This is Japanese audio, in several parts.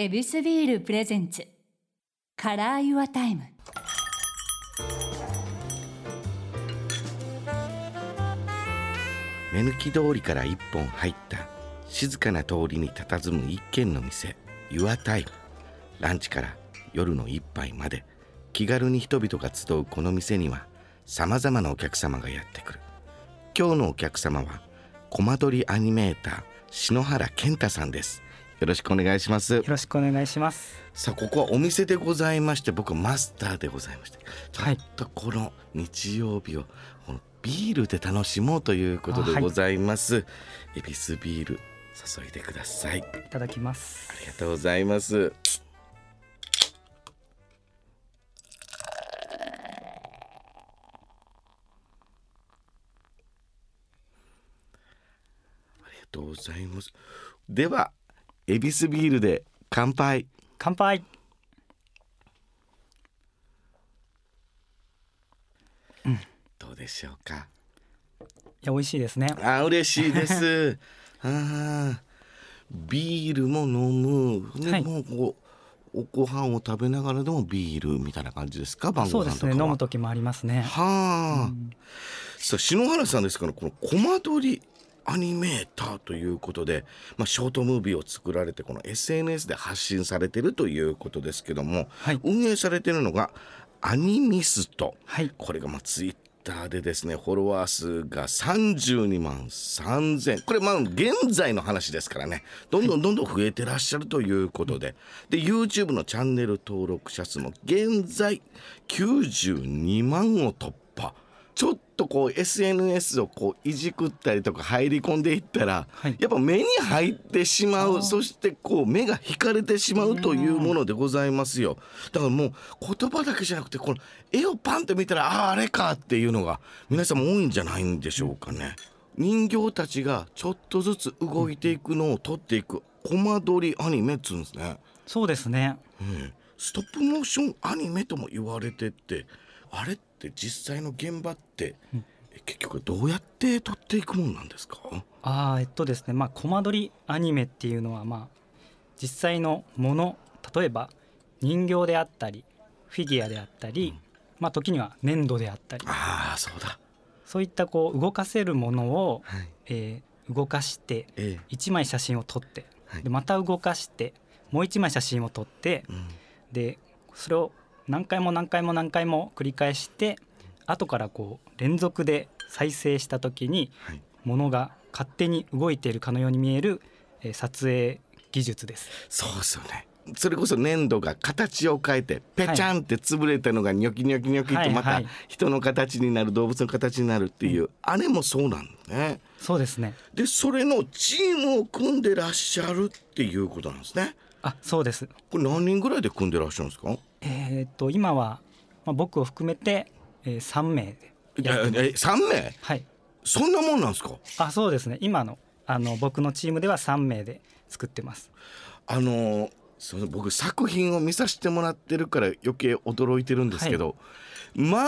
エビスビール presents。 Color Your Time。目抜き通りから一本入った静かな通りに佇む一軒の店。Your Time ランチから夜の一杯まで。気軽に人々が集うこの店にはさまざまなお客様がやってくる。今日のお客様はコマ撮りアニメーター篠原健太さんです。よろしくお願いします。よろしくお願いします。さあここはお店でございまして僕マスターでございましてちょはいっとこの日曜日をこのビールで楽しもうということでございます、恵比寿ビール注いでください。いただきます。あ。りがとうございます。ありがとうございます。では恵比寿ビールで乾杯。乾杯。どうでしょうか？いや美味しいですね。あ嬉しいです。あー。ビールも飲む、ねはい。もうこうおご飯を食べながらでもビールみたいな感じですか？晩そうですね。ご飯とかは。飲む時もありますね。はあ、さあ篠原さんですからこのコマ撮りアニメーターということで、まあ、ショートムービーを作られてこの SNS で発信されてるということですけども、はい。運営されてるのがアニミスト、はい。これがまあツイッターでですねフォロワー数が32万3000これまあ現在の話ですからね。どんどんどんどん増えてらっしゃるということで、で YouTube のチャンネル登録者数も現在92万を突破。ちょっとこう SNS をこういじくったりとか入り込んでいったら、はいやっぱ目に入ってしまうそしてこう目が引かれてしまうというものでございますよだからもう言葉だけじゃなくてこの絵をパンって見たらあああれかっていうのが皆さんも多いんじゃないんでしょうかね。人形たちがちょっとずつ動いていくのを撮っていくコマ撮りアニメっつうんですね。そうですね。うんストップモーションアニメとも言われててあれって実際の現場って、え結局どうやって撮っていくもんなんですか？ああえっとですね。まあコマ撮りアニメっていうのはまあ実際のもの例えば人形であったりフィギュアであったり、まあ時には粘土であったり。ああそうだ。そういったこう動かせるものを、はい。えー動かしてえ1枚写真を撮ってはい。でまた動かしてもう1枚写真を撮ってえうん。でそれを何回も何回も何回も繰り返して後からこう連続で再生した時にはい。ものが勝手に動いているかのように見える、えー撮影技術です。そうですよね。それこそ粘土が形を変えてペチャンって潰れたのがニョキニョキニョキとまた人の形になる動物の形になるっていう、あれもそうなんだね。そうですね。でそれのチームを組んでらっしゃるっていうことなんですね。あ、そうです。これ何人ぐらいで組んでらっしゃるんですか？えーっと今はまあ僕を含めて、えー、3名でいやえ3名？はい。そんなもんなんですか？あ、そうですね。今のあの僕のチームでは3名で作ってます。あのーその僕作品を見させてもらってるから余計驚いてるんですけど、ま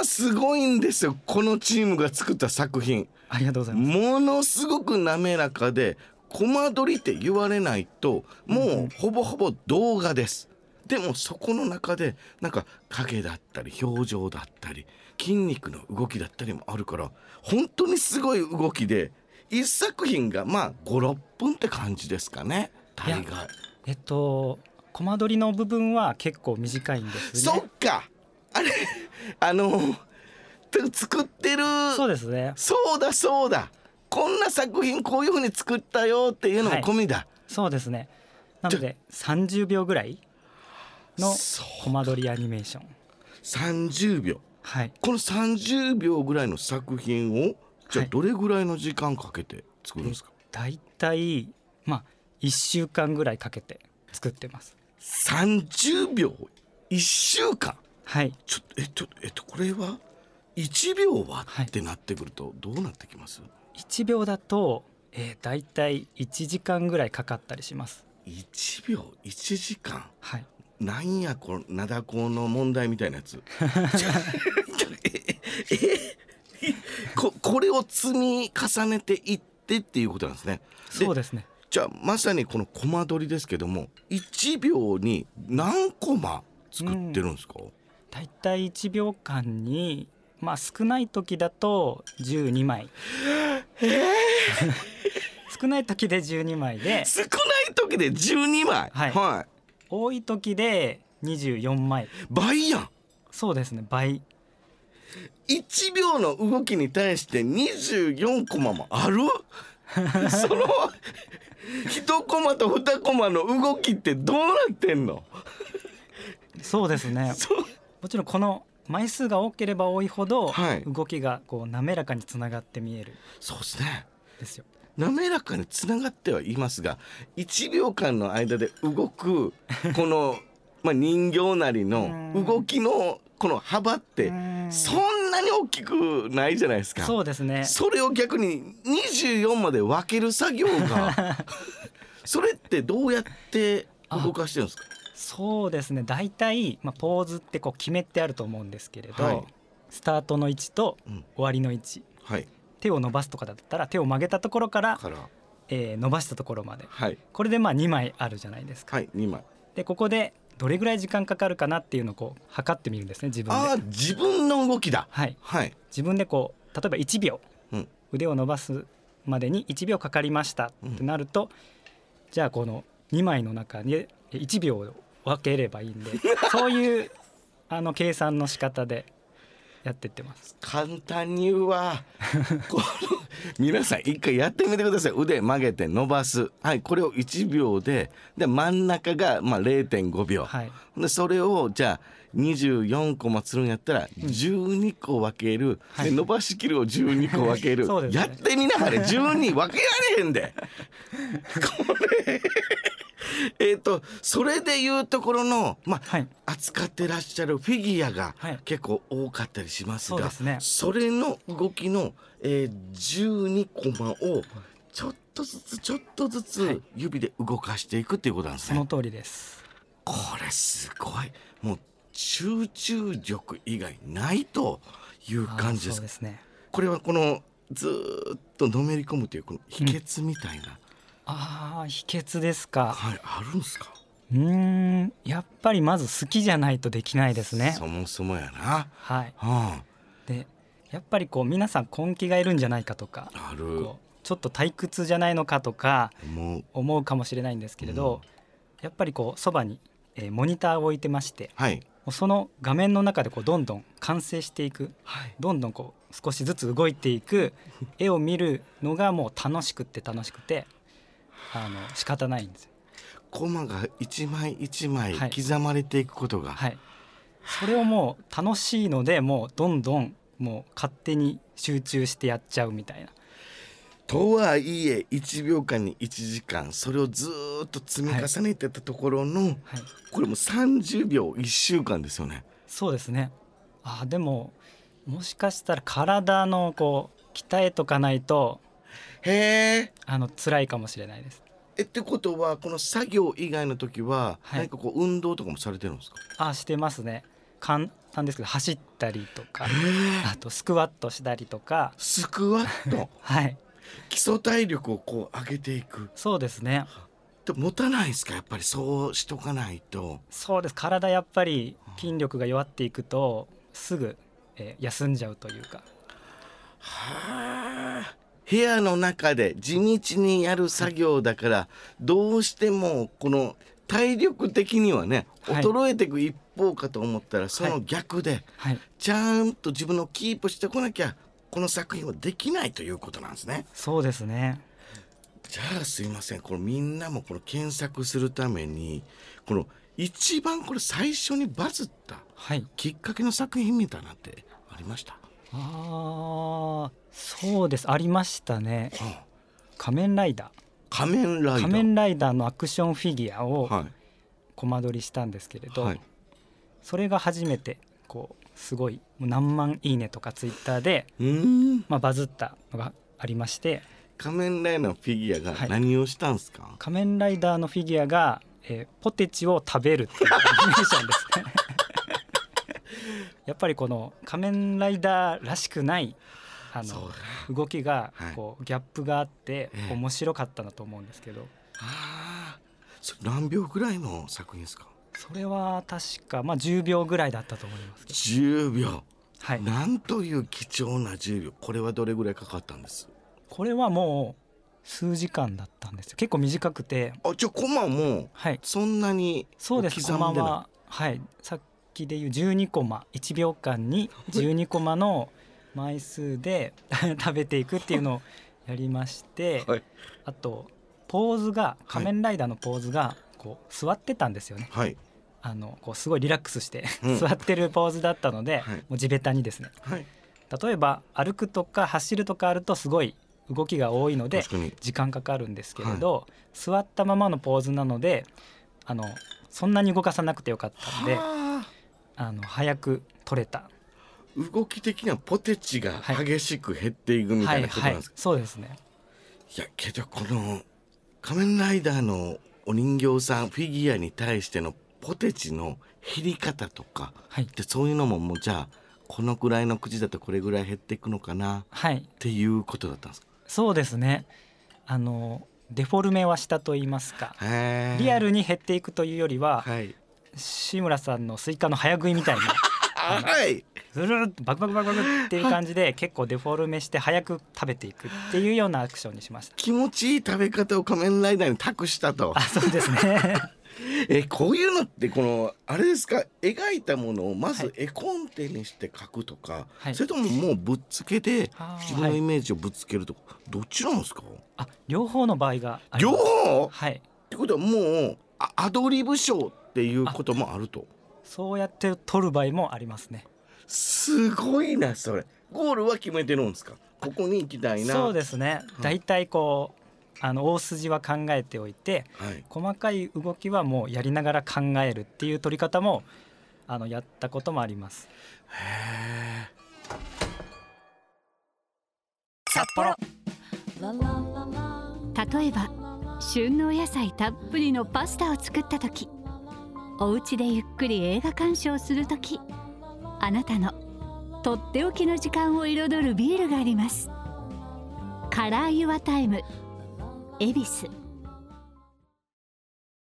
あすごいんですよこのチームが作った作品ありがとうございます。ものすごく滑らかでコマ撮りって言われないともうほぼほぼ動画です。でもそこの中でなんか影だったり表情だったり筋肉の動きだったりもあるから本当にすごい動きで一作品がまあ56分って感じですかね大概い。えっとコマ撮りの部分は結構短いんですそね。っかあれあのて作ってるそうですね。そうだそうだこんな作品こういうふうに作ったよっていうのも込みだ、そうですね。なので30秒ぐらいのコマ撮りアニメーション。30秒はい。この30秒ぐらいの作品をじゃあはいどれぐらいの時間かけて作るんですか、だいたいまあ1週間ぐらいかけて作ってます。30秒？1週間？はい。ちょっとえっとえっとこれは？1秒は？はいってなってくるとどうなってきます、1秒だと、えー、だいたい1時間ぐらいかかったりします。1秒？1時間？はい。なんやこの灘高の問題みたいなやつ。ええここれを積み重ねていってっていうことなんですね。そうですね。じじゃあまさにこのコマ撮りですけども1秒に何コマ作ってるんですか、だいたい1秒間にまあ少ない時だと12枚、少ない時で12枚で。少ない時で12枚？はい多い時で24枚。倍やん。そうですね倍。1秒の動きに対して24コマもある？その1コマと2コマの動きってどうなってんの？そうですね。もちろんこの枚数が多ければ多いほどはい動きがこう滑らかにつながって見えるそう。ですねんですよ滑らかにつながってはいますが1秒間の間で動くこの まあ人形なりのうん。動きのこの幅ってうん。そんなに大きくないじゃないですか。そうですね。それを逆に24まで分ける作業が それってどうやって動かしてるんですか？そうですね。大体、まあ、ポーズってこう決めてあると思うんですけれど、はい。スタートの位置とうん。終わりの位置。はい手を伸ばすとかだったら手を曲げたところから、から。えー伸ばしたところまで。はい。これでまあ2枚あるじゃないですか。はい2枚。でここでどれぐらい時間かかるかなっていうのをこう測ってみるんですね自分ああで。自分の動きだ。はい、はい。自分でこう例えば1秒、うん。腕を伸ばすまでに1秒かかりましたってなると、じゃあこの2枚の中に1秒を分ければいいんで。そういうあの計算の仕方でやってってます。簡単に言うわ。この皆さん一回やってみてください。腕曲げて伸ばす。はいこれを1秒で。で真ん中がまあ0.5秒、はい。でそれをじゃあ24個もするんやったら12個分ける、はい。で伸ばしきるを12個分ける、そうですね。やってみなはれ。12分けられへんで。これ えっとそれでいうところのまあ、はい扱ってらっしゃるフィギュアがはい結構多かったりしますが、そうですねそれの動きの、えー、12コマをちょっとずつちょっとずはつい指で動かしていくっていうことなんですね。その通りです。これすごいもう集中力以外ないという感じですですね。これはこのずーっとのめり込むというこの秘訣みたいな、ああ秘訣ですか。はいあるんですか？うーんやっぱりまず好きじゃないとできないですね。そもそもやな、はい。はでやっぱりこう皆さん根気がいるんじゃないかとかあ、あるちょっと退屈じゃないのかとか思う。かもしれないんですけれど、やっぱりこうそばに、えーモニターを置いてましてはい。その画面の中でこうどんどん完成していく。はい。どんどんこう少しずつ動いていく絵を見るのがもう楽しくって楽しくてあの仕方ないんですよ。コマが一枚一枚はい。刻まれていくことが、はい、それをもう楽しいのでもうどんどんもう勝手に集中してやっちゃうみたいな。とはいえ1秒間に1時間それをずーっと積み重ねてたところの、はい。これもう30秒1週間ですよね。そうですね。あでももしかしたら体のこう鍛えとかないとへえ。あの辛いかもしれないです。えってことはこの作業以外の時ははい。何かこう運動とかもされてるんですか、あしてますね。簡単ですけど走ったりとかあとスクワットしたりとか。スクワット？はい。基礎体力をこう上げていく。そうですね。で持たないですか？やっぱりそうしとかないと。そうです。体やっぱり筋力が弱っていくとすぐ、えー休んじゃうというか。はあ部屋の中で地道にやる作業だからどうしてもこの体力的にはねはい。衰えていく一方かと思ったらその逆ではい。ちゃんと自分のキープしてこなきゃこの作品はできないということなんですね。そうですね。じゃあすいません。このみんなもこの検索するためにこの一番これ最初にバズったはい。きっかけの作品みたいなってありました、あーそうです。ありましたね。はあ。仮面ライダ仮面ライダー。ー仮面ライダーのアクションフィギュアをはい。コマ撮りしたんですけれど、はい。それが初めてこうすごい何万いいねとかツイッターで、まあ、バズったのがありまして。仮面ライダーのフィギュアがはい。何をしたんすか、仮面ライダーのフィギュアが、えーポテチを食べるっていうアニメーションですね。やっぱりこの仮面ライダーらしくないあそうの動きがはい。こうギャップがあってええ。面白かったなと思うんですけど、ああ何秒ぐらいの作品ですか？それは確かまあ10秒ぐらいだったと思いますけど。10秒。はい。なんという貴重な10秒。これはどれぐらいかかったんです？これはもう数時間だったんですよ。結構短くて。あじゃあコマもはい。そんなにそうです。刻んでない？コマははい。さっきでいう12コマ。1秒間に12コマの枚数で 食べていくっていうのをやりまして、はい。あとポーズが仮面ライダーのポーズがこう座ってたんですよね。はい。あのこうすごいリラックスして、うん。座ってるポーズだったので、はい。もう地べたにですね。はい。例えば歩くとか走るとかあるとすごい動きが多いので時間かかるんですけれど、座ったままのポーズなのであのそんなに動かさなくてよかったのではあ。あの早く取れた動き的にはポテチがはい。激しく減っていくみたいなことなんですか、そうですね。いやけどこの仮面ライダーのお人形さんフィギュアに対してのポテチの減り方とかはい。でそういうのももうじゃあこのくらいの口だとこれぐらい減っていくのかな？っはい。ていうことだったんですか？そうですね。あのデフォルメはしたと言いますか。リアルに減っていくというよりははい。志村さんのスイカの早食いみたいにはい。ずるバクバクバクバクっていう感じで結構デフォルメして早く食べていくっていうようなアクションにしました。気持ちいい食べ方を仮面ライダーに託したと。あそうですね。えこういうのってこのあれですか？描いたものをまずはい。絵コンテにして描くとか、はい。それとももうぶっつけて自分のイメージをぶつけるとか、どっちなんですか？あ両方の場合があり両ます。方？っはい。てことはもうあアドリブショーっていうこともあるとそうやって撮る場合もありますね。すごいなそれ。ゴールは決めてるんですか？ここに行きたいな。そうですね。だいたいこうあの大筋は考えておいてはい。細かい動きはもうやりながら考えるっていう撮り方もあのやったこともあります。へ札幌。例えば旬のお野菜たっぷりのパスタを作った時お家でゆっくり映画鑑賞する時あなたのとっておきの時間を彩るビールがあります。カラーユアタイム恵比寿。